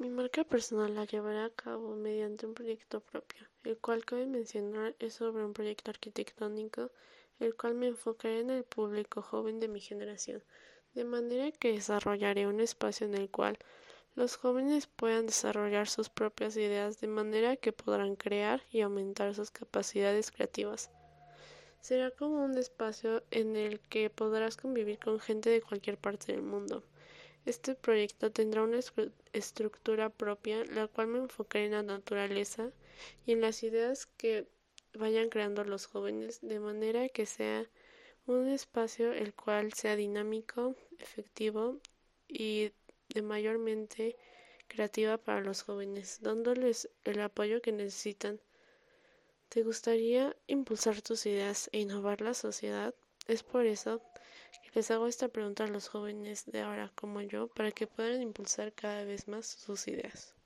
Mi marca personal la llevaré a cabo mediante un proyecto propio, el cual cabe mencionar es sobre un proyecto arquitectónico, el cual me enfocaré en el público joven de mi generación, de manera que desarrollaré un espacio en el cual los jóvenes puedan desarrollar sus propias ideas de manera que podrán crear y aumentar sus capacidades creativas. Será como un espacio en el que podrás convivir con gente de cualquier parte del mundo. Este proyecto tendrá una estructura propia, la cual me enfocaré en la naturaleza y en las ideas que vayan creando los jóvenes, de manera que sea un espacio el cual sea dinámico, efectivo y de mayormente creativa para los jóvenes, dándoles el apoyo que necesitan. ¿Te gustaría impulsar tus ideas e innovar la sociedad? Es por eso que les hago esta pregunta a los jóvenes de ahora como yo, para que puedan impulsar cada vez más sus ideas.